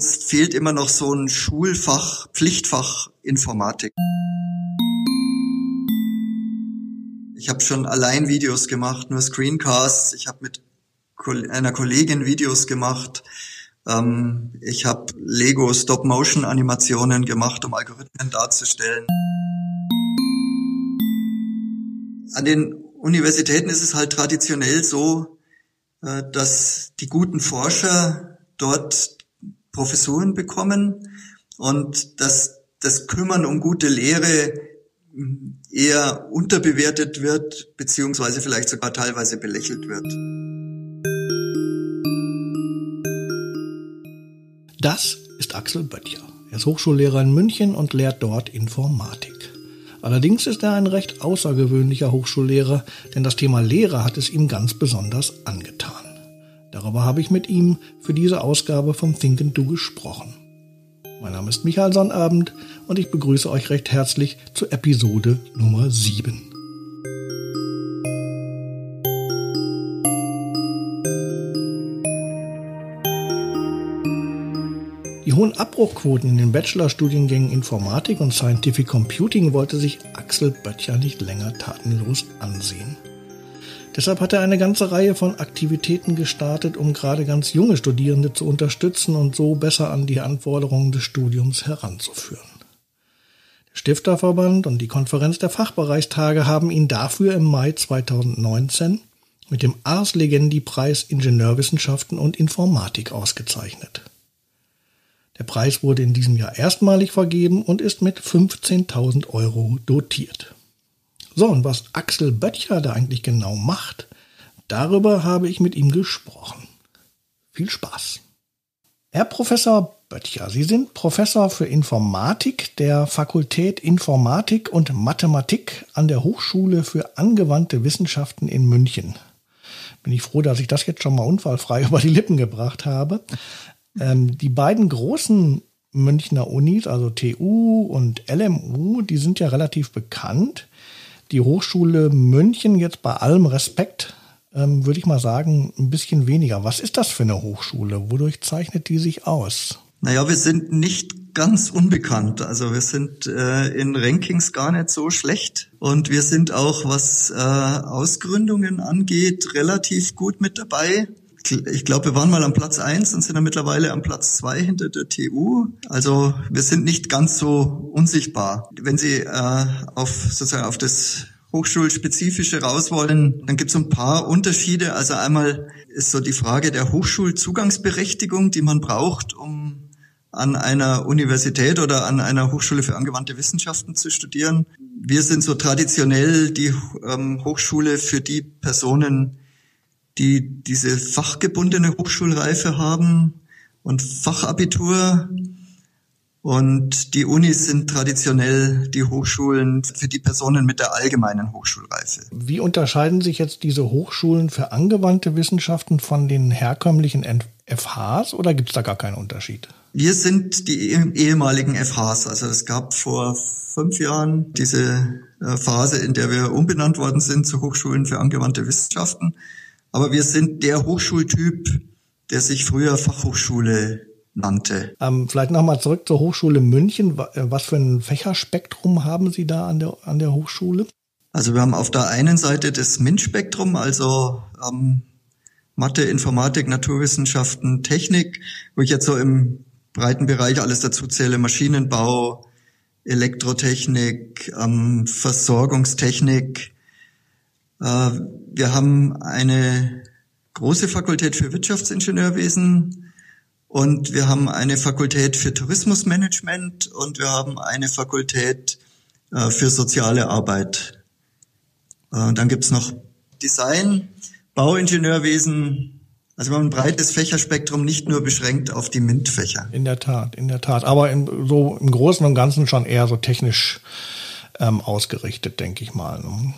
uns fehlt immer noch so ein Schulfach, Pflichtfach Informatik. Ich habe schon allein Videos gemacht, nur Screencasts. Ich habe mit einer Kollegin Videos gemacht. Ähm, ich habe Lego Stop-Motion-Animationen gemacht, um Algorithmen darzustellen. An den Universitäten ist es halt traditionell so, äh, dass die guten Forscher dort Professuren bekommen und dass das Kümmern um gute Lehre eher unterbewertet wird, beziehungsweise vielleicht sogar teilweise belächelt wird. Das ist Axel Böttcher. Er ist Hochschullehrer in München und lehrt dort Informatik. Allerdings ist er ein recht außergewöhnlicher Hochschullehrer, denn das Thema Lehre hat es ihm ganz besonders angetan. Darüber habe ich mit ihm für diese Ausgabe vom Think and Do gesprochen. Mein Name ist Michael Sonnabend und ich begrüße euch recht herzlich zur Episode Nummer 7. Die hohen Abbruchquoten in den Bachelorstudiengängen Informatik und Scientific Computing wollte sich Axel Böttcher nicht länger tatenlos ansehen. Deshalb hat er eine ganze Reihe von Aktivitäten gestartet, um gerade ganz junge Studierende zu unterstützen und so besser an die Anforderungen des Studiums heranzuführen. Der Stifterverband und die Konferenz der Fachbereichstage haben ihn dafür im Mai 2019 mit dem Ars Legendi Preis Ingenieurwissenschaften und Informatik ausgezeichnet. Der Preis wurde in diesem Jahr erstmalig vergeben und ist mit 15.000 Euro dotiert. So, und was Axel Böttcher da eigentlich genau macht, darüber habe ich mit ihm gesprochen. Viel Spaß. Herr Professor Böttcher, Sie sind Professor für Informatik der Fakultät Informatik und Mathematik an der Hochschule für angewandte Wissenschaften in München. Bin ich froh, dass ich das jetzt schon mal unfallfrei über die Lippen gebracht habe. Ähm, die beiden großen Münchner Unis, also TU und LMU, die sind ja relativ bekannt die Hochschule München jetzt bei allem Respekt, ähm, würde ich mal sagen, ein bisschen weniger. Was ist das für eine Hochschule? Wodurch zeichnet die sich aus? Naja, wir sind nicht ganz unbekannt. Also wir sind äh, in Rankings gar nicht so schlecht. Und wir sind auch, was äh, Ausgründungen angeht, relativ gut mit dabei ich glaube, wir waren mal am Platz eins und sind dann mittlerweile am Platz zwei hinter der TU. Also wir sind nicht ganz so unsichtbar. Wenn Sie äh, auf sozusagen auf das Hochschulspezifische raus wollen, dann gibt es ein paar Unterschiede. Also einmal ist so die Frage der Hochschulzugangsberechtigung, die man braucht, um an einer Universität oder an einer Hochschule für angewandte Wissenschaften zu studieren. Wir sind so traditionell die ähm, Hochschule für die Personen, die diese fachgebundene Hochschulreife haben und Fachabitur. Und die Unis sind traditionell die Hochschulen für die Personen mit der allgemeinen Hochschulreife. Wie unterscheiden sich jetzt diese Hochschulen für angewandte Wissenschaften von den herkömmlichen FHs oder gibt es da gar keinen Unterschied? Wir sind die ehemaligen FHs. Also es gab vor fünf Jahren diese äh, Phase, in der wir umbenannt worden sind zu Hochschulen für angewandte Wissenschaften. Aber wir sind der Hochschultyp, der sich früher Fachhochschule nannte. Ähm, vielleicht nochmal zurück zur Hochschule München. Äh, was für ein Fächerspektrum haben Sie da an der, an der Hochschule? Also wir haben auf der einen Seite das MINT-Spektrum, also ähm, Mathe, Informatik, Naturwissenschaften, Technik, wo ich jetzt so im breiten Bereich alles dazu zähle, Maschinenbau, Elektrotechnik, ähm, Versorgungstechnik, wir haben eine große Fakultät für Wirtschaftsingenieurwesen und wir haben eine Fakultät für Tourismusmanagement und wir haben eine Fakultät äh, für soziale Arbeit. Äh, dann gibt's noch Design, Bauingenieurwesen, also wir haben ein breites Fächerspektrum, nicht nur beschränkt auf die MINT-Fächer. In der Tat, in der Tat. Aber in, so im Großen und Ganzen schon eher so technisch ähm, ausgerichtet, denke ich mal. Ne?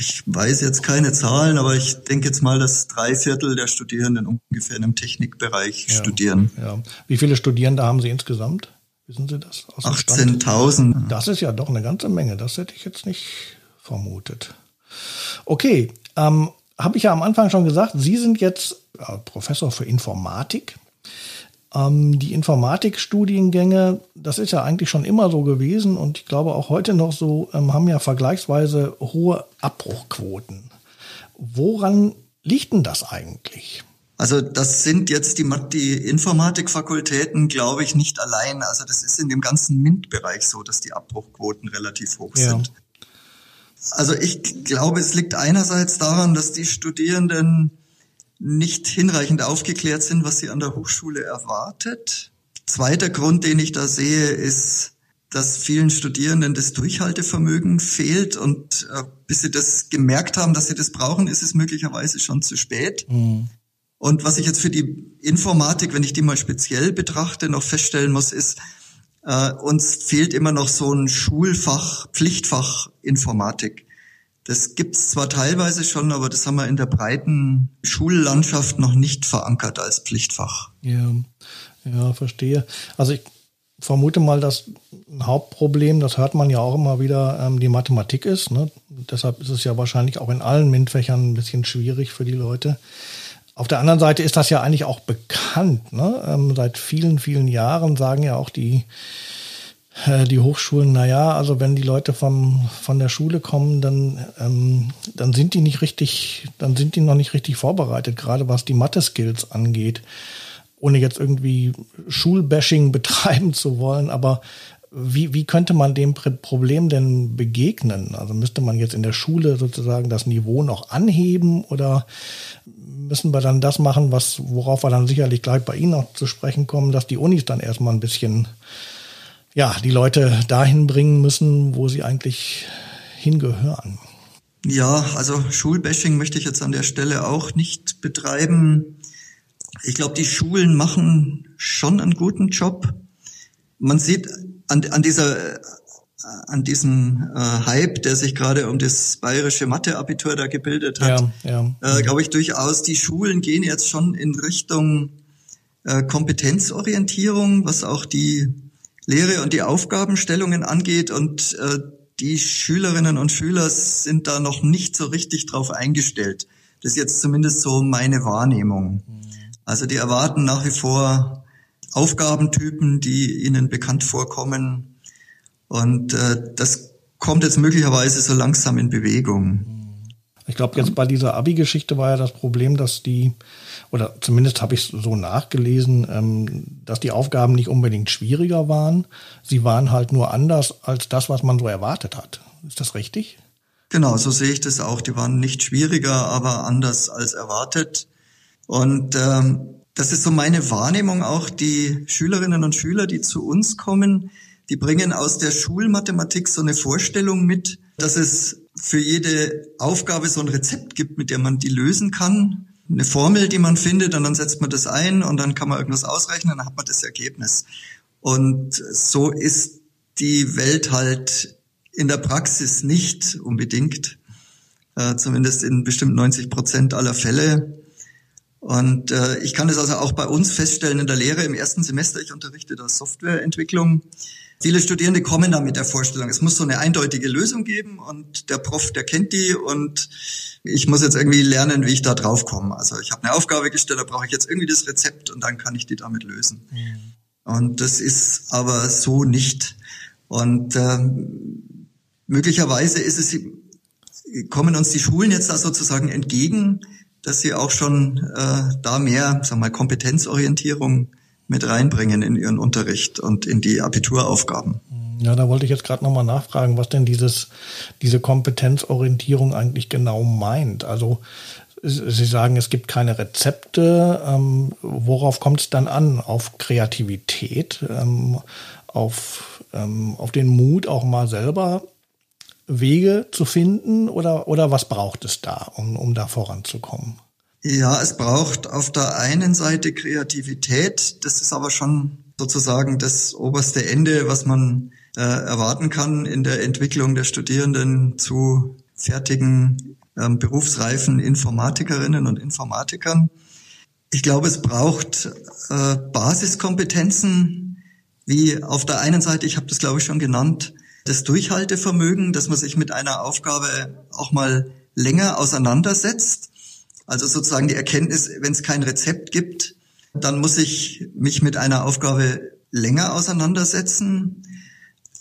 Ich weiß jetzt keine Zahlen, aber ich denke jetzt mal, dass drei Viertel der Studierenden ungefähr in einem Technikbereich ja, studieren. Ja. Wie viele Studierende haben Sie insgesamt? Wissen Sie das? 18.000. Das ist ja doch eine ganze Menge. Das hätte ich jetzt nicht vermutet. Okay, ähm, habe ich ja am Anfang schon gesagt, Sie sind jetzt Professor für Informatik. Ähm, die Informatikstudiengänge, das ist ja eigentlich schon immer so gewesen und ich glaube auch heute noch so, ähm, haben ja vergleichsweise hohe Abbruchquoten. Woran liegt denn das eigentlich? Also das sind jetzt die, die Informatikfakultäten, glaube ich, nicht allein. Also das ist in dem ganzen MINT-Bereich so, dass die Abbruchquoten relativ hoch ja. sind. Also ich glaube, es liegt einerseits daran, dass die Studierenden nicht hinreichend aufgeklärt sind, was sie an der Hochschule erwartet. Zweiter Grund, den ich da sehe, ist, dass vielen Studierenden das Durchhaltevermögen fehlt und äh, bis sie das gemerkt haben, dass sie das brauchen, ist es möglicherweise schon zu spät. Mhm. Und was ich jetzt für die Informatik, wenn ich die mal speziell betrachte, noch feststellen muss, ist, äh, uns fehlt immer noch so ein Schulfach, Pflichtfach Informatik. Das gibt's zwar teilweise schon, aber das haben wir in der breiten Schullandschaft noch nicht verankert als Pflichtfach. Ja, ja, verstehe. Also ich vermute mal, dass ein Hauptproblem, das hört man ja auch immer wieder, ähm, die Mathematik ist. Ne? Deshalb ist es ja wahrscheinlich auch in allen MINT-Fächern ein bisschen schwierig für die Leute. Auf der anderen Seite ist das ja eigentlich auch bekannt. Ne? Ähm, seit vielen, vielen Jahren sagen ja auch die, die Hochschulen, naja, also wenn die Leute vom, von der Schule kommen, dann, ähm, dann sind die nicht richtig, dann sind die noch nicht richtig vorbereitet, gerade was die Mathe-Skills angeht. Ohne jetzt irgendwie Schulbashing betreiben zu wollen, aber wie, wie könnte man dem Problem denn begegnen? Also müsste man jetzt in der Schule sozusagen das Niveau noch anheben oder müssen wir dann das machen, was, worauf wir dann sicherlich gleich bei Ihnen noch zu sprechen kommen, dass die Unis dann erstmal ein bisschen, ja, die Leute dahin bringen müssen, wo sie eigentlich hingehören? Ja, also Schulbashing möchte ich jetzt an der Stelle auch nicht betreiben. Ich glaube, die Schulen machen schon einen guten Job. Man sieht an, an dieser an diesem äh, Hype, der sich gerade um das bayerische Mathe-Abitur da gebildet hat, ja, ja. Äh, glaube ich durchaus, die Schulen gehen jetzt schon in Richtung äh, Kompetenzorientierung, was auch die Lehre und die Aufgabenstellungen angeht. Und äh, die Schülerinnen und Schüler sind da noch nicht so richtig drauf eingestellt. Das ist jetzt zumindest so meine Wahrnehmung. Mhm. Also die erwarten nach wie vor Aufgabentypen, die ihnen bekannt vorkommen. Und äh, das kommt jetzt möglicherweise so langsam in Bewegung. Ich glaube, jetzt bei dieser Abi-Geschichte war ja das Problem, dass die, oder zumindest habe ich so nachgelesen, ähm, dass die Aufgaben nicht unbedingt schwieriger waren. Sie waren halt nur anders als das, was man so erwartet hat. Ist das richtig? Genau, so sehe ich das auch. Die waren nicht schwieriger, aber anders als erwartet. Und ähm, das ist so meine Wahrnehmung auch. Die Schülerinnen und Schüler, die zu uns kommen, die bringen aus der Schulmathematik so eine Vorstellung mit, dass es für jede Aufgabe so ein Rezept gibt, mit der man die lösen kann. Eine Formel, die man findet und dann setzt man das ein und dann kann man irgendwas ausrechnen, dann hat man das Ergebnis. Und so ist die Welt halt in der Praxis nicht unbedingt, äh, zumindest in bestimmt 90 Prozent aller Fälle. Und äh, ich kann das also auch bei uns feststellen in der Lehre im ersten Semester. Ich unterrichte da Softwareentwicklung. Viele Studierende kommen da mit der Vorstellung, es muss so eine eindeutige Lösung geben und der Prof, der kennt die und ich muss jetzt irgendwie lernen, wie ich da drauf komme. Also ich habe eine Aufgabe gestellt, da brauche ich jetzt irgendwie das Rezept und dann kann ich die damit lösen. Mhm. Und das ist aber so nicht. Und äh, möglicherweise ist es, kommen uns die Schulen jetzt da sozusagen entgegen, dass sie auch schon äh, da mehr, sag mal, Kompetenzorientierung mit reinbringen in ihren Unterricht und in die Abituraufgaben. Ja, da wollte ich jetzt gerade nochmal nachfragen, was denn dieses, diese Kompetenzorientierung eigentlich genau meint. Also Sie sagen, es gibt keine Rezepte. Ähm, worauf kommt es dann an? Auf Kreativität, ähm, auf, ähm, auf den Mut, auch mal selber Wege zu finden oder, oder was braucht es da, um, um da voranzukommen? Ja, es braucht auf der einen Seite Kreativität. Das ist aber schon sozusagen das oberste Ende, was man äh, erwarten kann in der Entwicklung der Studierenden zu fertigen, ähm, berufsreifen Informatikerinnen und Informatikern. Ich glaube, es braucht äh, Basiskompetenzen, wie auf der einen Seite, ich habe das glaube ich schon genannt, das Durchhaltevermögen, dass man sich mit einer Aufgabe auch mal länger auseinandersetzt. Also sozusagen die Erkenntnis, wenn es kein Rezept gibt, dann muss ich mich mit einer Aufgabe länger auseinandersetzen.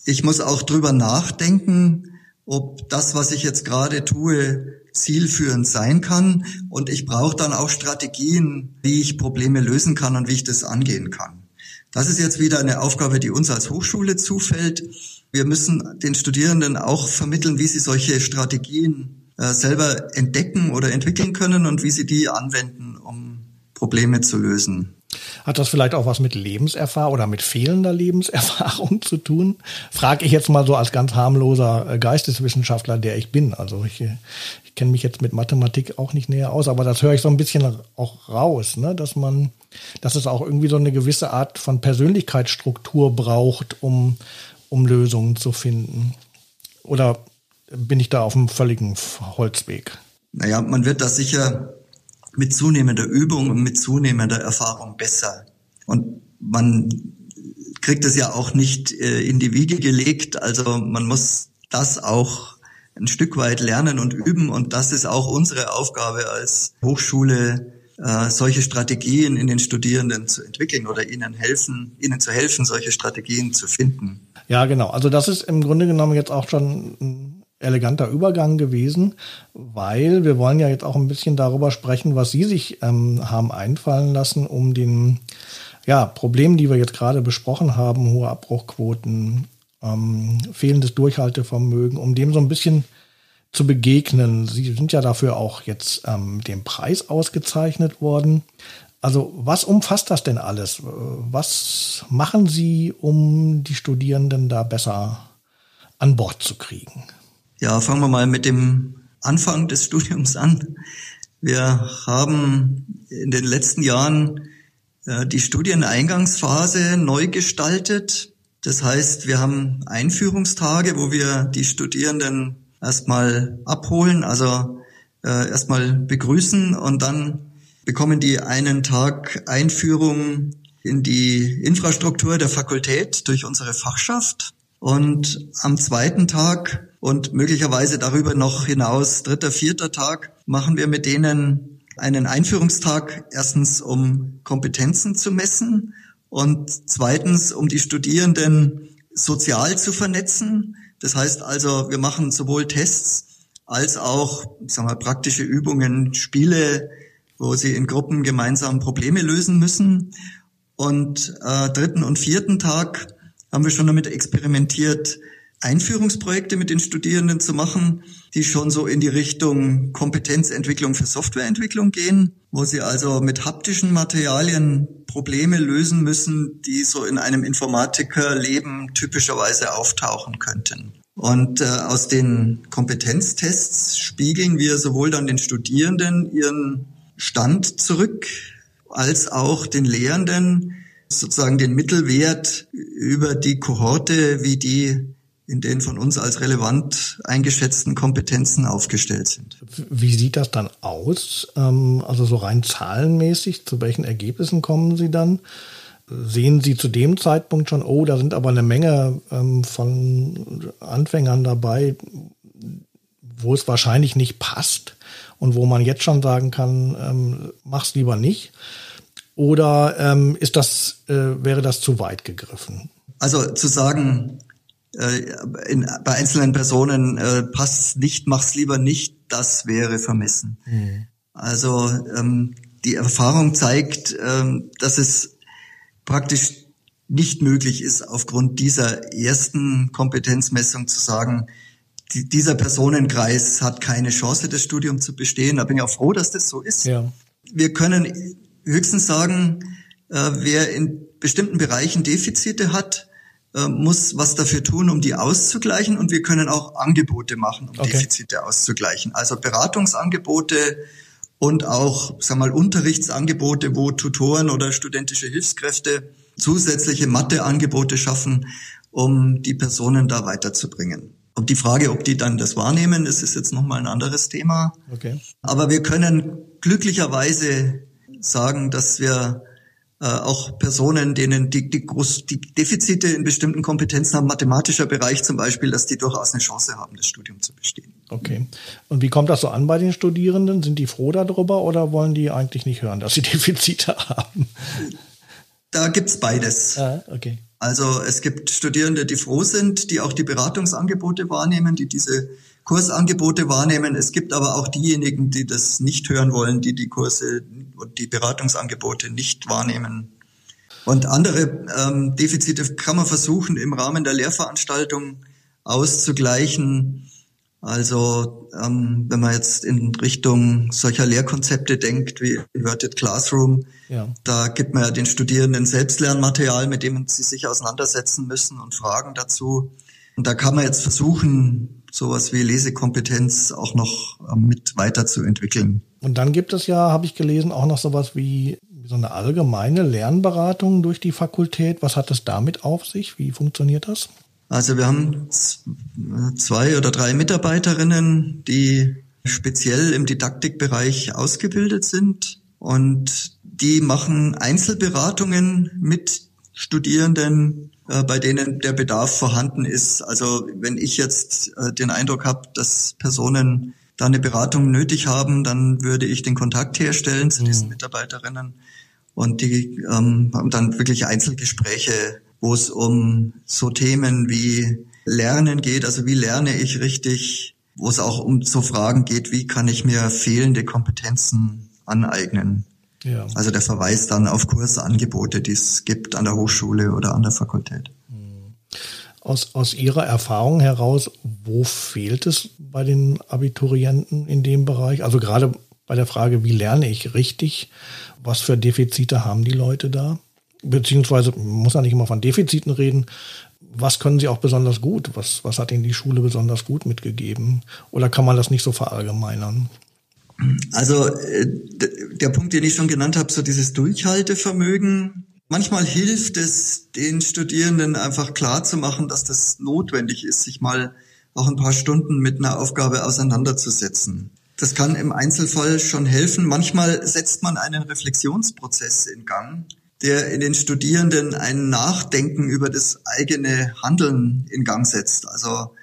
Ich muss auch drüber nachdenken, ob das, was ich jetzt gerade tue, zielführend sein kann. Und ich brauche dann auch Strategien, wie ich Probleme lösen kann und wie ich das angehen kann. Das ist jetzt wieder eine Aufgabe, die uns als Hochschule zufällt. Wir müssen den Studierenden auch vermitteln, wie sie solche Strategien äh, selber entdecken oder entwickeln können und wie sie die anwenden, um Probleme zu lösen. Hat das vielleicht auch was mit Lebenserfahrung oder mit fehlender Lebenserfahrung zu tun? Frage ich jetzt mal so als ganz harmloser äh, Geisteswissenschaftler, der ich bin. Also ich, ich kenne mich jetzt mit Mathematik auch nicht näher aus, aber das höre ich so ein bisschen auch raus, ne? dass man, dass es auch irgendwie so eine gewisse Art von Persönlichkeitsstruktur braucht, um, um Lösungen zu finden. Oder bin ich da auf einem völligen Holzweg? Naja, man wird das sicher mit zunehmender Übung und mit zunehmender Erfahrung besser. Und man kriegt es ja auch nicht äh, in die Wiege gelegt. Also man muss das auch ein Stück weit lernen und üben. Und das ist auch unsere Aufgabe als Hochschule, äh, solche Strategien in den Studierenden zu entwickeln oder ihnen helfen, ihnen zu helfen, solche Strategien zu finden. Ja, genau. Also das ist im Grunde genommen jetzt auch schon eleganter Übergang gewesen, weil wir wollen ja jetzt auch ein bisschen darüber sprechen, was Sie sich ähm, haben einfallen lassen, um den ja, Problemen, die wir jetzt gerade besprochen haben, hohe Abbruchquoten, ähm, fehlendes Durchhaltevermögen, um dem so ein bisschen zu begegnen. Sie sind ja dafür auch jetzt ähm, mit dem Preis ausgezeichnet worden. Also was umfasst das denn alles? Was machen Sie, um die Studierenden da besser an Bord zu kriegen? Ja, fangen wir mal mit dem Anfang des Studiums an. Wir haben in den letzten Jahren äh, die Studieneingangsphase neu gestaltet. Das heißt, wir haben Einführungstage, wo wir die Studierenden erstmal abholen, also äh, erstmal begrüßen und dann bekommen die einen Tag Einführung in die Infrastruktur der Fakultät durch unsere Fachschaft. Und am zweiten Tag und möglicherweise darüber noch hinaus, dritter, vierter Tag, machen wir mit denen einen Einführungstag, erstens um Kompetenzen zu messen und zweitens um die Studierenden sozial zu vernetzen. Das heißt also, wir machen sowohl Tests als auch ich sag mal, praktische Übungen, Spiele, wo sie in Gruppen gemeinsam Probleme lösen müssen. Und äh, dritten und vierten Tag haben wir schon damit experimentiert, Einführungsprojekte mit den Studierenden zu machen, die schon so in die Richtung Kompetenzentwicklung für Softwareentwicklung gehen, wo sie also mit haptischen Materialien Probleme lösen müssen, die so in einem Informatikerleben typischerweise auftauchen könnten. Und äh, aus den Kompetenztests spiegeln wir sowohl dann den Studierenden ihren Stand zurück, als auch den Lehrenden sozusagen den Mittelwert über die Kohorte, wie die in den von uns als relevant eingeschätzten Kompetenzen aufgestellt sind. Wie sieht das dann aus? Ähm, also so rein zahlenmäßig, zu welchen Ergebnissen kommen Sie dann? Sehen Sie zu dem Zeitpunkt schon, oh, da sind aber eine Menge ähm, von Anfängern dabei, wo es wahrscheinlich nicht passt und wo man jetzt schon sagen kann, ähm, mach's lieber nicht? Oder ist das, äh, wäre das zu weit gegriffen? Also zu sagen, in, bei einzelnen Personen äh, passt nicht, mach's lieber nicht, das wäre vermessen. Mhm. Also ähm, die Erfahrung zeigt, ähm, dass es praktisch nicht möglich ist, aufgrund dieser ersten Kompetenzmessung zu sagen, die, dieser Personenkreis hat keine Chance, das Studium zu bestehen. Da bin ich auch froh, dass das so ist. Ja. Wir können höchstens sagen, äh, wer in bestimmten Bereichen Defizite hat, äh, muss was dafür tun, um die auszugleichen. Und wir können auch Angebote machen, um okay. Defizite auszugleichen. Also Beratungsangebote und auch, sag mal, Unterrichtsangebote, wo Tutoren oder studentische Hilfskräfte zusätzliche Matheangebote schaffen, um die Personen da weiterzubringen. Und die Frage, ob die dann das wahrnehmen, das ist jetzt nochmal ein anderes Thema. Okay. Aber wir können glücklicherweise sagen, dass wir äh, auch Personen, denen die, die, groß, die Defizite in bestimmten Kompetenzen haben, mathematischer Bereich zum Beispiel, dass die durchaus eine Chance haben, das Studium zu bestehen. Okay. Und wie kommt das so an bei den Studierenden? Sind die froh darüber oder wollen die eigentlich nicht hören, dass sie Defizite haben? Da gibt's beides. Ah, okay. Also es gibt Studierende, die froh sind, die auch die Beratungsangebote wahrnehmen, die diese Kursangebote wahrnehmen. Es gibt aber auch diejenigen, die das nicht hören wollen, die die Kurse und die Beratungsangebote nicht wahrnehmen. Und andere ähm, Defizite kann man versuchen, im Rahmen der Lehrveranstaltung auszugleichen. Also ähm, wenn man jetzt in Richtung solcher Lehrkonzepte denkt wie Inverted Classroom, ja. da gibt man ja den Studierenden Selbstlernmaterial, mit dem sie sich auseinandersetzen müssen und Fragen dazu. Und da kann man jetzt versuchen, sowas wie Lesekompetenz auch noch ähm, mit weiterzuentwickeln. Und dann gibt es ja, habe ich gelesen, auch noch sowas wie so eine allgemeine Lernberatung durch die Fakultät. Was hat es damit auf sich? Wie funktioniert das? Also wir haben zwei oder drei Mitarbeiterinnen, die speziell im Didaktikbereich ausgebildet sind und die machen Einzelberatungen mit Studierenden äh, bei denen der Bedarf vorhanden ist. Also wenn ich jetzt äh, den Eindruck habe, dass Personen da eine Beratung nötig haben, dann würde ich den Kontakt herstellen zu diesen mhm. Mitarbeiterinnen und die ähm, haben dann wirklich Einzelgespräche, wo es um so Themen wie Lernen geht, also wie lerne ich richtig, wo es auch um so Fragen geht, wie kann ich mir fehlende Kompetenzen aneignen. Ja. Also der Verweis dann auf Kursangebote, die es gibt an der Hochschule oder an der Fakultät. Hm. Aus, aus Ihrer Erfahrung heraus, wo fehlt es bei den Abiturienten in dem Bereich? Also gerade bei der Frage, wie lerne ich richtig? Was für Defizite haben die Leute da? Beziehungsweise, man muss ja nicht immer von Defiziten reden. Was können sie auch besonders gut? Was, was hat ihnen die Schule besonders gut mitgegeben? Oder kann man das nicht so verallgemeinern? Also äh, der Punkt, den ich schon genannt habe, so dieses Durchhaltevermögen. Manchmal hilft es den Studierenden einfach klar zu machen, dass das notwendig ist, sich mal auch ein paar Stunden mit einer Aufgabe auseinanderzusetzen. Das kann im Einzelfall schon helfen. Manchmal setzt man einen Reflexionsprozess in Gang, der in den Studierenden ein Nachdenken über das eigene Handeln in Gang setzt. Also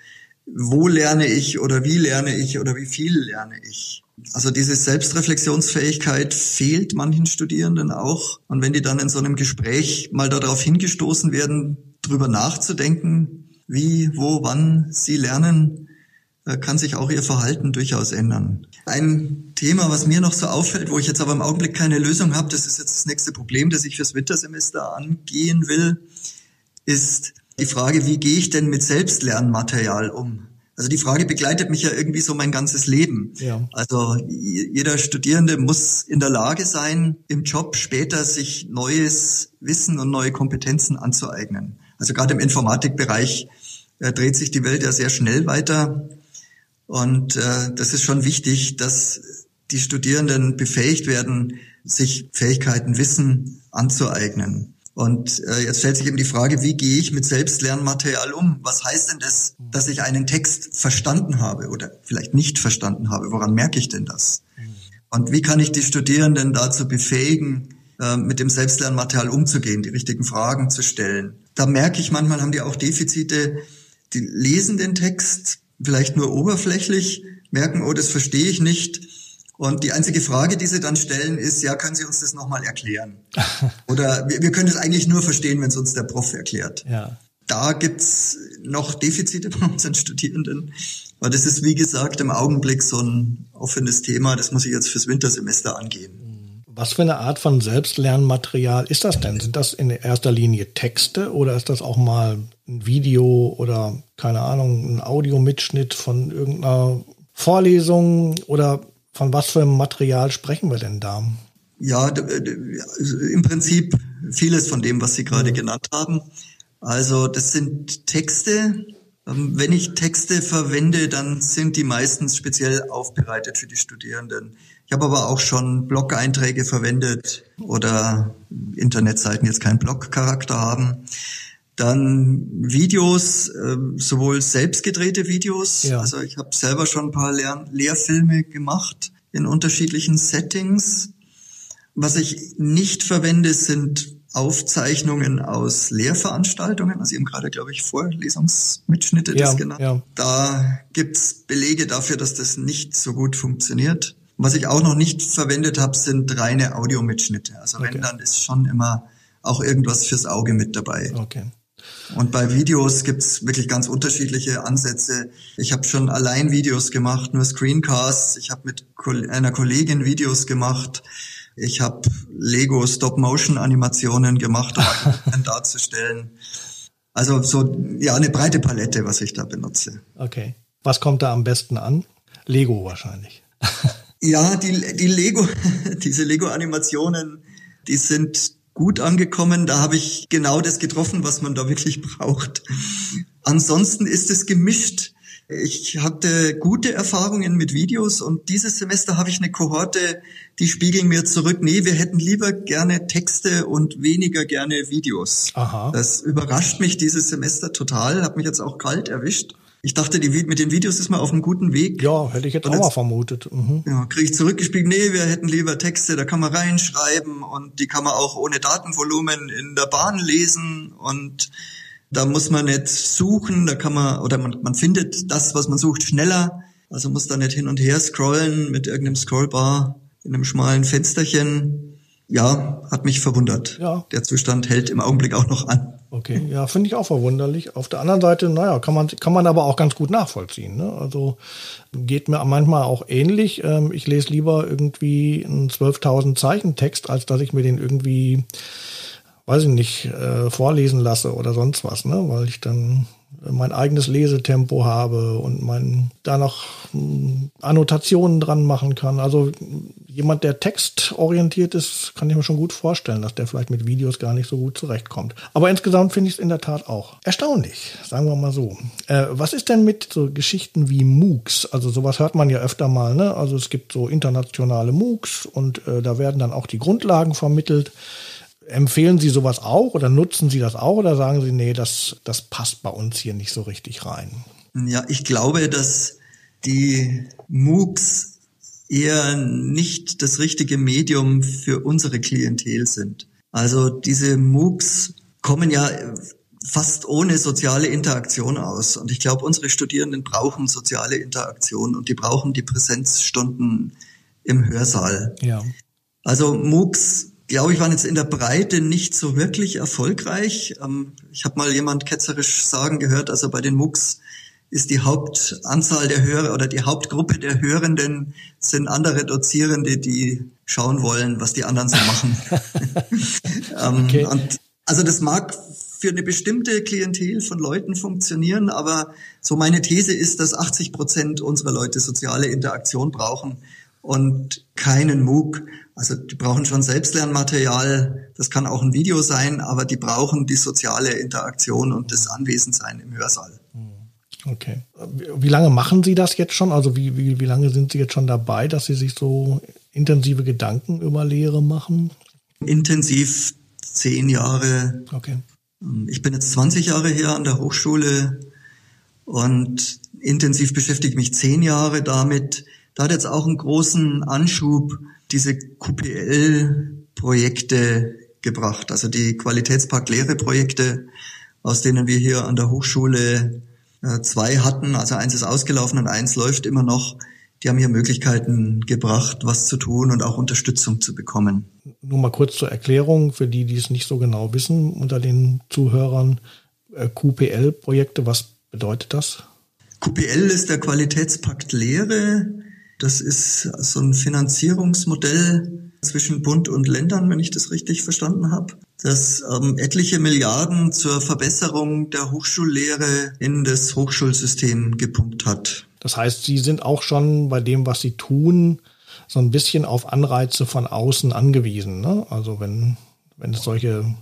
wo lerne ich oder wie lerne ich oder wie viel lerne ich? Also diese Selbstreflexionsfähigkeit fehlt manchen Studierenden auch. Und wenn die dann in so einem Gespräch mal darauf hingestoßen werden, drüber nachzudenken, wie, wo, wann sie lernen, äh, kann sich auch ihr Verhalten durchaus ändern. Ein Thema, was mir noch so auffällt, wo ich jetzt aber im Augenblick keine Lösung habe, das ist jetzt das nächste Problem, das ich fürs Wintersemester angehen will, ist die Frage, wie gehe ich denn mit Selbstlernmaterial um? Also die Frage begleitet mich ja irgendwie so mein ganzes Leben. Ja. Also jeder Studierende muss in der Lage sein, im Job später sich neues Wissen und neue Kompetenzen anzueignen. Also gerade im Informatikbereich äh, dreht sich die Welt ja sehr schnell weiter. Und äh, das ist schon wichtig, dass die Studierenden befähigt werden, sich Fähigkeiten, Wissen anzueignen. Und äh, jetzt stellt sich eben die Frage, wie gehe ich mit Selbstlernmaterial um? Was heißt denn das, dass ich einen Text verstanden habe oder vielleicht nicht verstanden habe? Woran merke ich denn das? Und wie kann ich die Studierenden dazu befähigen, äh, mit dem Selbstlernmaterial umzugehen, die richtigen Fragen zu stellen? Da merke ich, manchmal haben die auch Defizite, die lesen den Text vielleicht nur oberflächlich, merken, oh, das verstehe ich nicht und die einzige Frage, die sie dann stellen, ist, ja, können Sie uns das nochmal erklären? Oder wir, wir können das eigentlich nur verstehen, wenn es uns der Prof erklärt. Ja. Da gibt's noch Defizite bei unseren Studierenden. Aber das ist, wie gesagt, im Augenblick so ein offenes Thema. Das muss ich jetzt fürs Wintersemester angehen. Was für eine Art von Selbstlernmaterial ist das denn? Sind das in erster Linie Texte oder ist das auch mal ein Video oder keine Ahnung, ein Audiomitschnitt von irgendeiner Vorlesung oder von was für einem Material sprechen wir denn da? Ja, im Prinzip vieles von dem, was Sie gerade genannt haben. Also das sind Texte. Ähm, wenn ich Texte verwende, dann sind die meistens speziell aufbereitet für die Studierenden. Ich habe aber auch schon Blog-Einträge verwendet oder Internetseiten jetzt keinen Blog-Charakter haben. Dann Videos, äh, sowohl selbstgedrehte Videos. Ja. Also ich habe selber schon ein paar Lehr Lehrfilme gemacht in unterschiedlichen Settings. Was ich nicht verwende, sind Aufzeichnungen aus Lehrveranstaltungen. Also Sie haben gerade, glaube ich, Vorlesungsmitschnitte ja, das genannt. Ja. Da gibt's Belege dafür, dass das nicht so gut funktioniert. Was ich auch noch nicht verwendet habe, sind reine Audiomitschnitte. Also okay. wenn, dann ist schon immer auch irgendwas fürs Auge mit dabei. Okay. Und bei Videos gibt's wirklich ganz unterschiedliche Ansätze. Ich habe schon allein Videos gemacht, nur Screencasts. Ich habe mit einer Kollegin Videos gemacht. Ich habe Lego Stop-Motion-Animationen gemacht, um darzustellen. Also so ja eine breite Palette, was ich da benutze. Okay. Was kommt da am besten an? Lego wahrscheinlich. ja, die, die Lego, diese Lego-Animationen, die sind gut angekommen. Da habe ich genau das getroffen, was man da wirklich braucht. Ansonsten ist es gemischt. Ich hatte gute Erfahrungen mit Videos und dieses Semester habe ich eine Kohorte, die spiegeln mir zurück, nee, wir hätten lieber gerne Texte und weniger gerne Videos. Aha. Das überrascht mich dieses Semester total, hat mich jetzt auch kalt erwischt. Ich dachte, die, mit den Videos ist man auf einem guten Weg. Ja, hätte ich jetzt und auch mal vermutet. Mhm. Ja, kriege ich zurückgespielt, nee, wir hätten lieber Texte, da kann man reinschreiben und die kann man auch ohne Datenvolumen in der Bahn lesen und da muss man nicht suchen, da kann man, oder man, man findet das, was man sucht, schneller. Also muss da nicht hin und her scrollen mit irgendeinem Scrollbar in einem schmalen Fensterchen. Ja, hat mich verwundert. Ja. Der Zustand hält im Augenblick auch noch an. Okay, ja, finde ich auch verwunderlich. Auf der anderen Seite, naja, kann man, kann man aber auch ganz gut nachvollziehen. Ne? Also geht mir manchmal auch ähnlich. Ähm, ich lese lieber irgendwie einen 12.000 Zeichen Text, als dass ich mir den irgendwie weiß ich nicht, äh, vorlesen lasse oder sonst was, ne? weil ich dann mein eigenes Lesetempo habe und mein da noch hm, Annotationen dran machen kann. Also jemand, der textorientiert ist, kann ich mir schon gut vorstellen, dass der vielleicht mit Videos gar nicht so gut zurechtkommt. Aber insgesamt finde ich es in der Tat auch erstaunlich, sagen wir mal so. Äh, was ist denn mit so Geschichten wie MOOCs? Also sowas hört man ja öfter mal. Ne? Also es gibt so internationale MOOCs und äh, da werden dann auch die Grundlagen vermittelt. Empfehlen Sie sowas auch oder nutzen Sie das auch oder sagen Sie, nee, das, das passt bei uns hier nicht so richtig rein? Ja, ich glaube, dass die MOOCs eher nicht das richtige Medium für unsere Klientel sind. Also diese MOOCs kommen ja fast ohne soziale Interaktion aus. Und ich glaube, unsere Studierenden brauchen soziale Interaktion und die brauchen die Präsenzstunden im Hörsaal. Ja. Also MOOCs glaube ich, waren jetzt in der Breite nicht so wirklich erfolgreich. Ähm, ich habe mal jemand ketzerisch sagen gehört, also bei den MOOCs ist die Hauptanzahl der Hörer oder die Hauptgruppe der Hörenden sind andere Dozierende, die schauen wollen, was die anderen so machen. ähm, okay. Und also das mag für eine bestimmte Klientel von Leuten funktionieren, aber so meine These ist, dass 80 Prozent unserer Leute soziale Interaktion brauchen und keinen MOOC. Also die brauchen schon Selbstlernmaterial, das kann auch ein Video sein, aber die brauchen die soziale Interaktion und das Anwesendsein im Hörsaal. Hm. Okay. Wie lange machen Sie das jetzt schon? Also wie, wie, wie lange sind Sie jetzt schon dabei, dass Sie sich so intensive Gedanken über Lehre machen? Intensiv zehn Jahre. Okay. Ich bin jetzt 20 Jahre hier an der Hochschule und intensiv beschäftige mich zehn Jahre damit. Da hat jetzt auch einen großen Anschub diese QPL-Projekte gebracht, also die Qualitätspakt-Lehre-Projekte, aus denen wir hier an der Hochschule äh, zwei hatten. Also eins ist ausgelaufen und eins läuft immer noch. Die haben hier Möglichkeiten gebracht, was zu tun und auch Unterstützung zu bekommen. Nur mal kurz zur Erklärung für die, die es nicht so genau wissen unter den Zuhörern. Äh, QPL-Projekte, was bedeutet das? QPL ist der Qualitätspakt Lehre. Das ist so ein Finanzierungsmodell zwischen Bund und Ländern, wenn ich das richtig verstanden habe, das ähm, etliche Milliarden zur Verbesserung der Hochschullehre in das Hochschulsystem gepumpt hat. Das heißt, Sie sind auch schon bei dem, was Sie tun, so ein bisschen auf Anreize von außen angewiesen. Ne? Also wenn, wenn es solche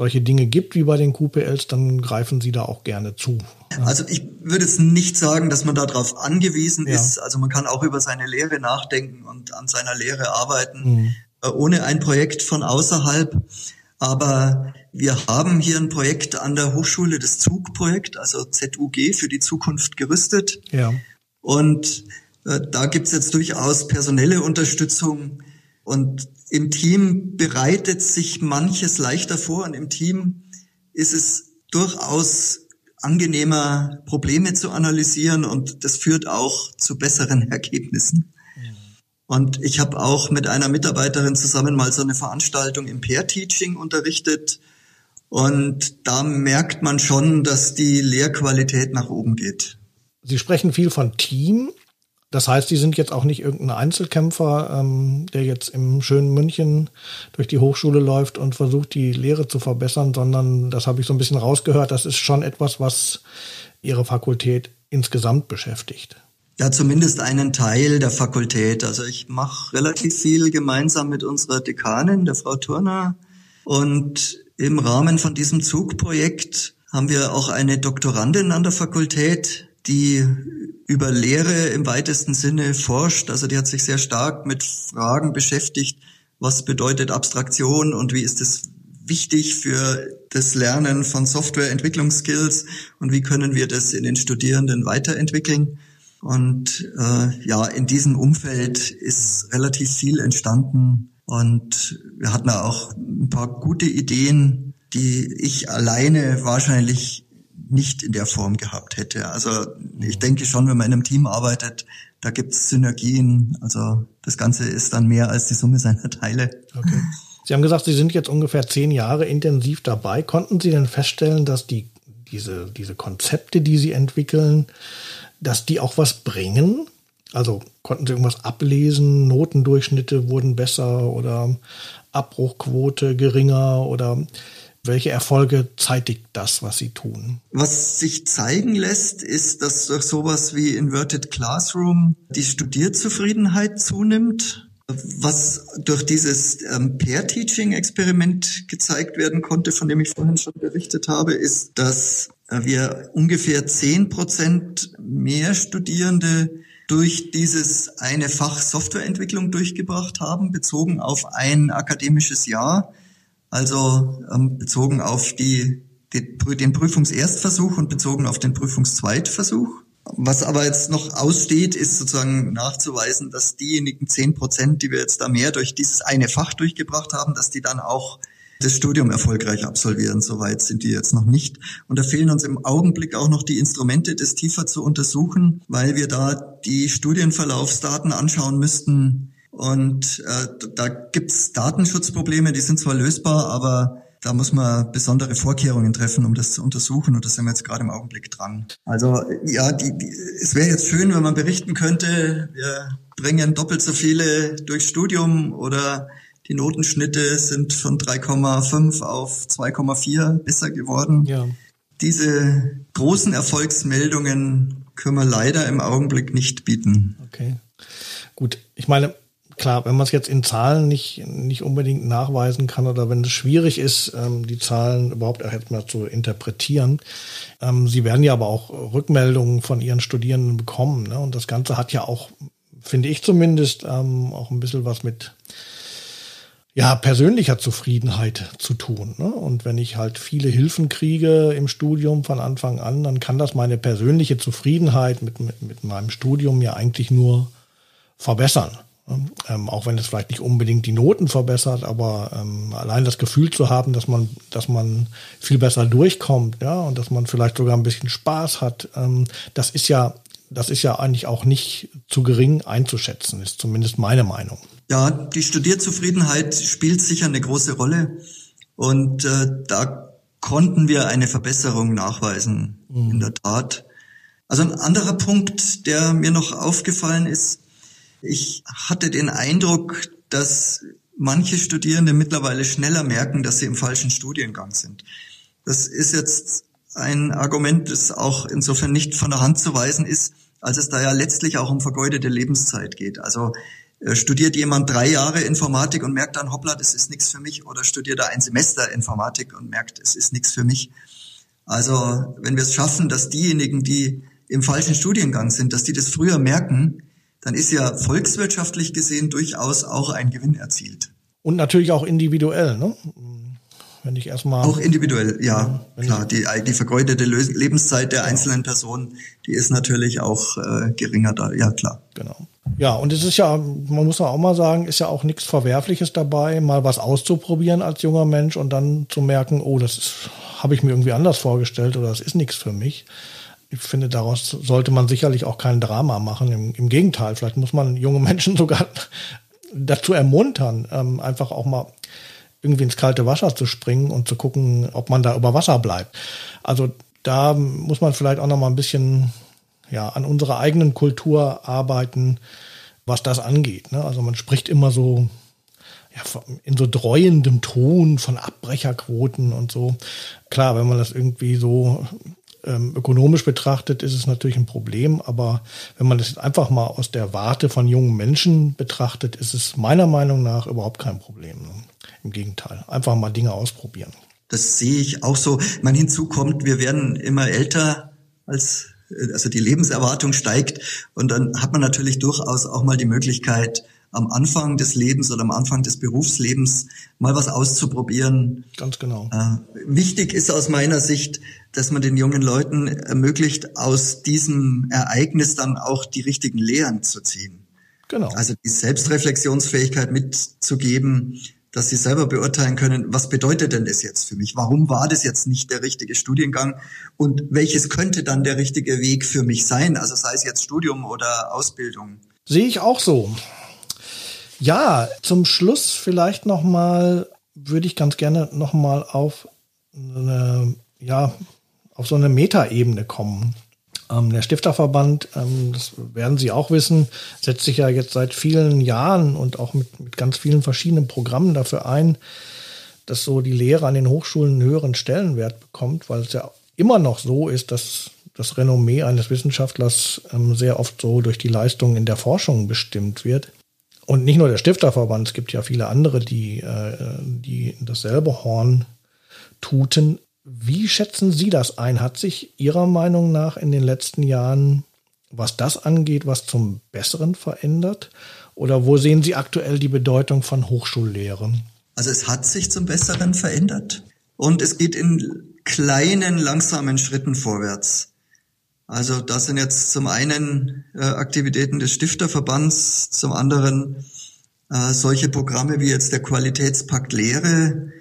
solche Dinge gibt wie bei den QPLs, dann greifen Sie da auch gerne zu. Also ich würde es nicht sagen, dass man darauf angewiesen ja. ist. Also man kann auch über seine Lehre nachdenken und an seiner Lehre arbeiten, mhm. Äh, ohne ein Projekt von außerhalb. Aber wir haben hier ein Projekt an der Hochschule, das Zugprojekt, also ZUG für die Zukunft gerüstet. Ja. Und äh, da gibt's jetzt durchaus personelle Unterstützung Und im Team bereitet sich manches leichter vor und im Team ist es durchaus angenehmer, Probleme zu analysieren und das führt auch zu besseren Ergebnissen. Und ich habe auch mit einer Mitarbeiterin zusammen mal so eine Veranstaltung im Pair-Teaching unterrichtet. Und da merkt man schon, dass die Lehrqualität nach oben geht. Sie sprechen viel von Team. Das heißt, Sie sind jetzt auch nicht irgendein Einzelkämpfer, ähm, der jetzt im schönen München durch die Hochschule läuft und versucht, die Lehre zu verbessern, sondern das habe ich so ein bisschen rausgehört, das ist schon etwas, was Ihre Fakultät insgesamt beschäftigt. Ja, zumindest einen Teil der Fakultät. Also ich mache relativ viel gemeinsam mit unserer Dekanin, der Frau Turner. Und im Rahmen von diesem Zugprojekt haben wir auch eine Doktorandin an der Fakultät, die über Lehre im weitesten Sinne forscht. Also die hat sich sehr stark mit Fragen beschäftigt, was bedeutet Abstraktion und wie ist es wichtig für das Lernen von Softwareentwicklungsskills und wie können wir das in den Studierenden weiterentwickeln. Und äh, ja, in diesem Umfeld ist relativ viel entstanden und wir hatten auch ein paar gute Ideen, die ich alleine wahrscheinlich nicht in der Form gehabt hätte. Also ich denke schon, wenn man in einem Team arbeitet, da gibt es Synergien. Also das Ganze ist dann mehr als die Summe seiner Teile. Okay. Sie haben gesagt, Sie sind jetzt ungefähr zehn Jahre intensiv dabei. Konnten Sie denn feststellen, dass die, diese, diese Konzepte, die Sie entwickeln, dass die auch was bringen? Also konnten Sie irgendwas ablesen? Notendurchschnitte wurden besser oder Abbruchquote geringer oder welche Erfolge zeitigt das, was Sie tun? Was sich zeigen lässt, ist, dass durch sowas wie Inverted Classroom die Studierzufriedenheit zunimmt. Was durch dieses ähm, Pair-Teaching-Experiment gezeigt werden konnte, von dem ich vorhin schon berichtet habe, ist, dass wir ungefähr zehn Prozent mehr Studierende durch dieses eine Fach Softwareentwicklung durchgebracht haben, bezogen auf ein akademisches Jahr, also ähm, bezogen auf die, die, den Prüfungserstversuch und bezogen auf den Prüfungszweitversuch. Was aber jetzt noch aussteht, ist sozusagen nachzuweisen, dass diejenigen zehn Prozent, die wir jetzt da mehr durch dieses eine Fach durchgebracht haben, dass die dann auch das Studium erfolgreich absolvieren. Soweit sind die jetzt noch nicht. Und da fehlen uns im Augenblick auch noch die Instrumente, das tiefer zu untersuchen, weil wir da die Studienverlaufsdaten anschauen müssten. Und äh, da gibt's Datenschutzprobleme, die sind zwar lösbar, aber da muss man besondere Vorkehrungen treffen, um das zu untersuchen. Und das sind wir jetzt gerade im Augenblick dran. Also ja, die, die, es wäre jetzt schön, wenn man berichten könnte, wir bringen doppelt so viele durchs Studium oder die Notenschnitte sind von 3,5 auf 2,4 besser geworden. Ja. Diese großen Erfolgsmeldungen können wir leider im Augenblick nicht bieten. Okay. Gut. Ich meine, klar, wenn man es jetzt in Zahlen nicht, nicht unbedingt nachweisen kann oder wenn es schwierig ist, ähm, die Zahlen überhaupt erstmal zu interpretieren. Ähm, Sie werden ja aber auch Rückmeldungen von Ihren Studierenden bekommen. Ne? Und das Ganze hat ja auch, finde ich zumindest, ähm, auch ein bisschen was mit ja, persönlicher Zufriedenheit zu tun. Ne? Und wenn ich halt viele Hilfen kriege im Studium von Anfang an, dann kann das meine persönliche Zufriedenheit mit, mit, mit meinem Studium ja eigentlich nur verbessern. Ähm, auch wenn es vielleicht nicht unbedingt die Noten verbessert, aber ähm, allein das Gefühl zu haben, dass man, dass man viel besser durchkommt, ja, und dass man vielleicht sogar ein bisschen Spaß hat, ähm, das ist ja, das ist ja eigentlich auch nicht zu gering einzuschätzen, ist zumindest meine Meinung. Ja, die Studierzufriedenheit spielt sicher eine große Rolle und äh, da konnten wir eine Verbesserung nachweisen, mhm. in der Tat. Also ein anderer Punkt, der mir noch aufgefallen ist, ich hatte den Eindruck, dass manche Studierende mittlerweile schneller merken, dass sie im falschen Studiengang sind. Das ist jetzt ein Argument, das auch insofern nicht von der Hand zu weisen ist, als es da ja letztlich auch um vergeudete Lebenszeit geht. Also äh, studiert jemand drei Jahre Informatik und merkt dann, hoppla, das ist nichts für mich, oder studiert er ein Semester Informatik und merkt, es ist nichts für mich. Also wenn wir es schaffen, dass diejenigen, die im falschen Studiengang sind, dass die das früher merken, dann ist ja volkswirtschaftlich gesehen durchaus auch ein Gewinn erzielt. Und natürlich auch individuell, ne? Wenn ich erstmal. Auch individuell, ja, klar. Die, die vergeudete Lebenszeit der einzelnen Person, die ist natürlich auch äh, geringer da, ja klar. Genau. Ja, und es ist ja, man muss auch mal sagen, ist ja auch nichts Verwerfliches dabei, mal was auszuprobieren als junger Mensch und dann zu merken, oh, das habe ich mir irgendwie anders vorgestellt oder das ist nichts für mich. Ich finde, daraus sollte man sicherlich auch kein Drama machen. Im, im Gegenteil, vielleicht muss man junge Menschen sogar dazu ermuntern, ähm, einfach auch mal irgendwie ins kalte Wasser zu springen und zu gucken, ob man da über Wasser bleibt. Also da muss man vielleicht auch noch mal ein bisschen ja, an unserer eigenen Kultur arbeiten, was das angeht. Ne? Also man spricht immer so ja, in so dreuendem Ton von Abbrecherquoten und so. Klar, wenn man das irgendwie so ähm, ökonomisch betrachtet, ist es natürlich ein Problem, aber wenn man das einfach mal aus der Warte von jungen Menschen betrachtet, ist es meiner Meinung nach überhaupt kein Problem. Im Gegenteil, einfach mal Dinge ausprobieren. Das sehe ich auch so. Man hinzu kommt, wir werden immer älter als also die Lebenserwartung steigt und dann hat man natürlich durchaus auch mal die Möglichkeit, am Anfang des Lebens oder am Anfang des Berufslebens mal was auszuprobieren. Ganz genau. Äh, wichtig ist aus meiner Sicht, dass man den jungen Leuten ermöglicht, aus diesem Ereignis dann auch die richtigen Lehren zu ziehen. Genau. Also die Selbstreflexionsfähigkeit mitzugeben, dass sie selber beurteilen können, was bedeutet denn das jetzt für mich? Warum war das jetzt nicht der richtige Studiengang? Und welches könnte dann der richtige Weg für mich sein? Also sei es jetzt Studium oder Ausbildung. Sehe ich auch so. Ja, zum Schluss vielleicht nochmal, würde ich ganz gerne nochmal auf eine, ja, auf so eine Metaebene kommen. Ähm, der Stifterverband, ähm, das werden Sie auch wissen, setzt sich ja jetzt seit vielen Jahren und auch mit, mit ganz vielen verschiedenen Programmen dafür ein, dass so die Lehre an den Hochschulen einen höheren Stellenwert bekommt, weil es ja immer noch so ist, dass das Renommee eines Wissenschaftlers ähm, sehr oft so durch die Leistungen in der Forschung bestimmt wird. Und nicht nur der Stifterverband, es gibt ja viele andere, die, äh, die dasselbe Horn tuten. Wie schätzen Sie das ein? Hat sich Ihrer Meinung nach in den letzten Jahren, was das angeht, was zum Besseren verändert? Oder wo sehen Sie aktuell die Bedeutung von Hochschullehren? Also es hat sich zum Besseren verändert und es geht in kleinen, langsamen Schritten vorwärts. Also das sind jetzt zum einen äh, Aktivitäten des Stifterverbands, zum anderen äh, solche Programme wie jetzt der Qualitätspakt Lehre,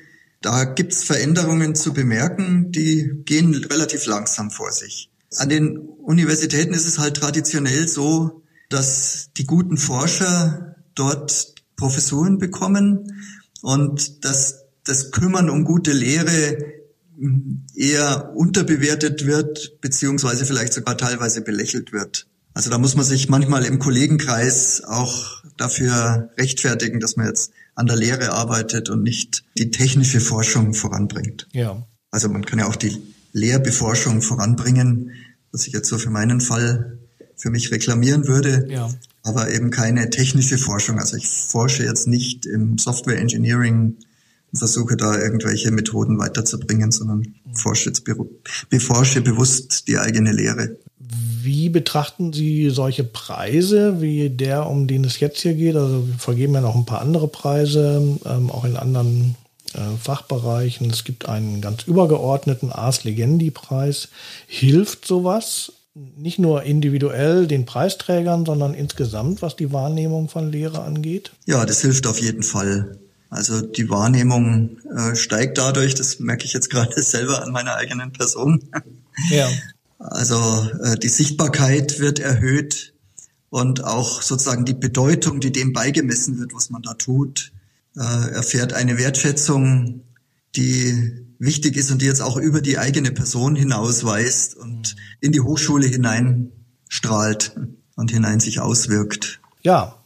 da gibt's Veränderungen zu bemerken, die gehen relativ langsam vor sich. An den Universitäten ist es halt traditionell so, dass die guten Forscher dort Professuren bekommen und dass das Kümmern um gute Lehre eher unterbewertet wird, beziehungsweise vielleicht sogar teilweise belächelt wird. Also da muss man sich manchmal im Kollegenkreis auch dafür rechtfertigen, dass man jetzt an der Lehre arbeitet und nicht die technische Forschung voranbringt. Ja. Also man kann ja auch die Lehrbeforschung voranbringen, was ich jetzt so für meinen Fall für mich reklamieren würde. Ja. Aber eben keine technische Forschung. Also ich forsche jetzt nicht im Software Engineering versuche da irgendwelche Methoden weiterzubringen, sondern forsche beforsche bewusst die eigene Lehre. Wie betrachten Sie solche Preise wie der, um den es jetzt hier geht? Also wir vergeben ja noch ein paar andere Preise, ähm, auch in anderen äh, Fachbereichen. Es gibt einen ganz übergeordneten Ars Legendi-Preis. Hilft sowas nicht nur individuell den Preisträgern, sondern insgesamt, was die Wahrnehmung von Lehre angeht? Ja, das hilft auf jeden Fall. Also die Wahrnehmung äh, steigt dadurch, das merke ich jetzt gerade selber an meiner eigenen Person. Ja. Also äh, die Sichtbarkeit wird erhöht und auch sozusagen die Bedeutung, die dem beigemessen wird, was man da tut, äh, erfährt eine Wertschätzung, die wichtig ist und die jetzt auch über die eigene Person hinausweist und in die Hochschule hineinstrahlt und hinein sich auswirkt. Ja,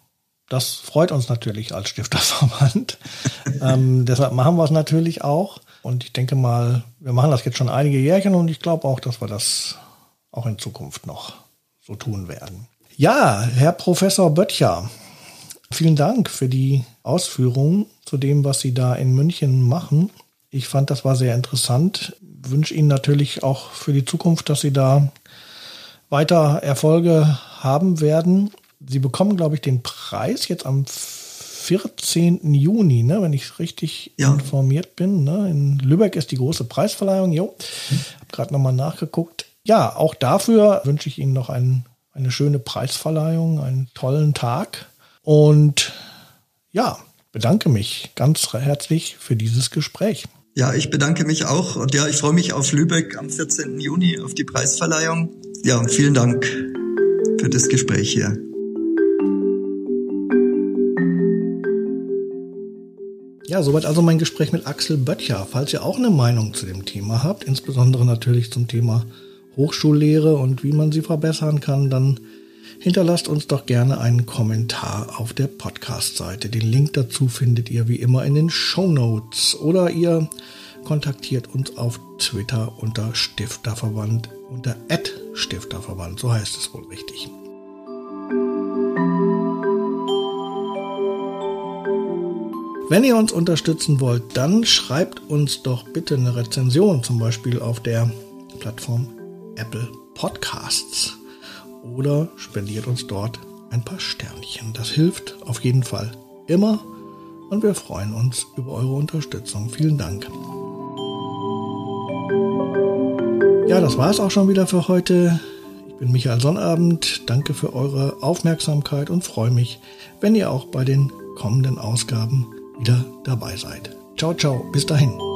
das freut uns natürlich als Stifterverband. ähm, deshalb machen wir es natürlich auch. Und ich denke mal, wir machen das jetzt schon einige Jährchen und ich glaube auch, dass wir das auch in Zukunft noch so tun werden. Ja, Herr Professor Böttcher, vielen Dank für die Ausführungen zu dem, was Sie da in München machen. Ich fand, das war sehr interessant. Ich wünsche Ihnen natürlich auch für die Zukunft, dass Sie da weiter Erfolge haben werden. Sie bekommen, glaube ich, den Preis jetzt am 14. Juni, ne, wenn ich richtig ja. informiert bin. Ne? In Lübeck ist die große Preisverleihung. Jo, hm. habe gerade nochmal nachgeguckt ja, auch dafür wünsche ich Ihnen noch einen eine schöne Preisverleihung, einen tollen Tag und ja, bedanke mich ganz herzlich für dieses Gespräch. Ja, ich bedanke mich auch und ja, ich freue mich auf Lübeck am 14. Juni auf die Preisverleihung. Ja, vielen Dank für das Gespräch hier. Ja, soweit also mein Gespräch mit Axel Böttcher. Falls ihr auch eine Meinung zu dem Thema habt, insbesondere natürlich zum Thema Hochschullehre und wie man sie verbessern kann, dann hinterlasst uns doch gerne einen Kommentar auf der Podcast-Seite. Den Link dazu findet ihr wie immer in den Show Notes oder ihr kontaktiert uns auf Twitter unter Stifterverband, unter Stifterverband, so heißt es wohl richtig. Wenn ihr uns unterstützen wollt, dann schreibt uns doch bitte eine Rezension, zum Beispiel auf der Plattform Apple Podcasts oder spendiert uns dort ein paar Sternchen. Das hilft auf jeden Fall immer und wir freuen uns über eure Unterstützung. Vielen Dank. Ja, das war es auch schon wieder für heute. Ich bin Michael Sonnabend. Danke für eure Aufmerksamkeit und freue mich, wenn ihr auch bei den kommenden Ausgaben wieder dabei seid. Ciao, ciao. Bis dahin.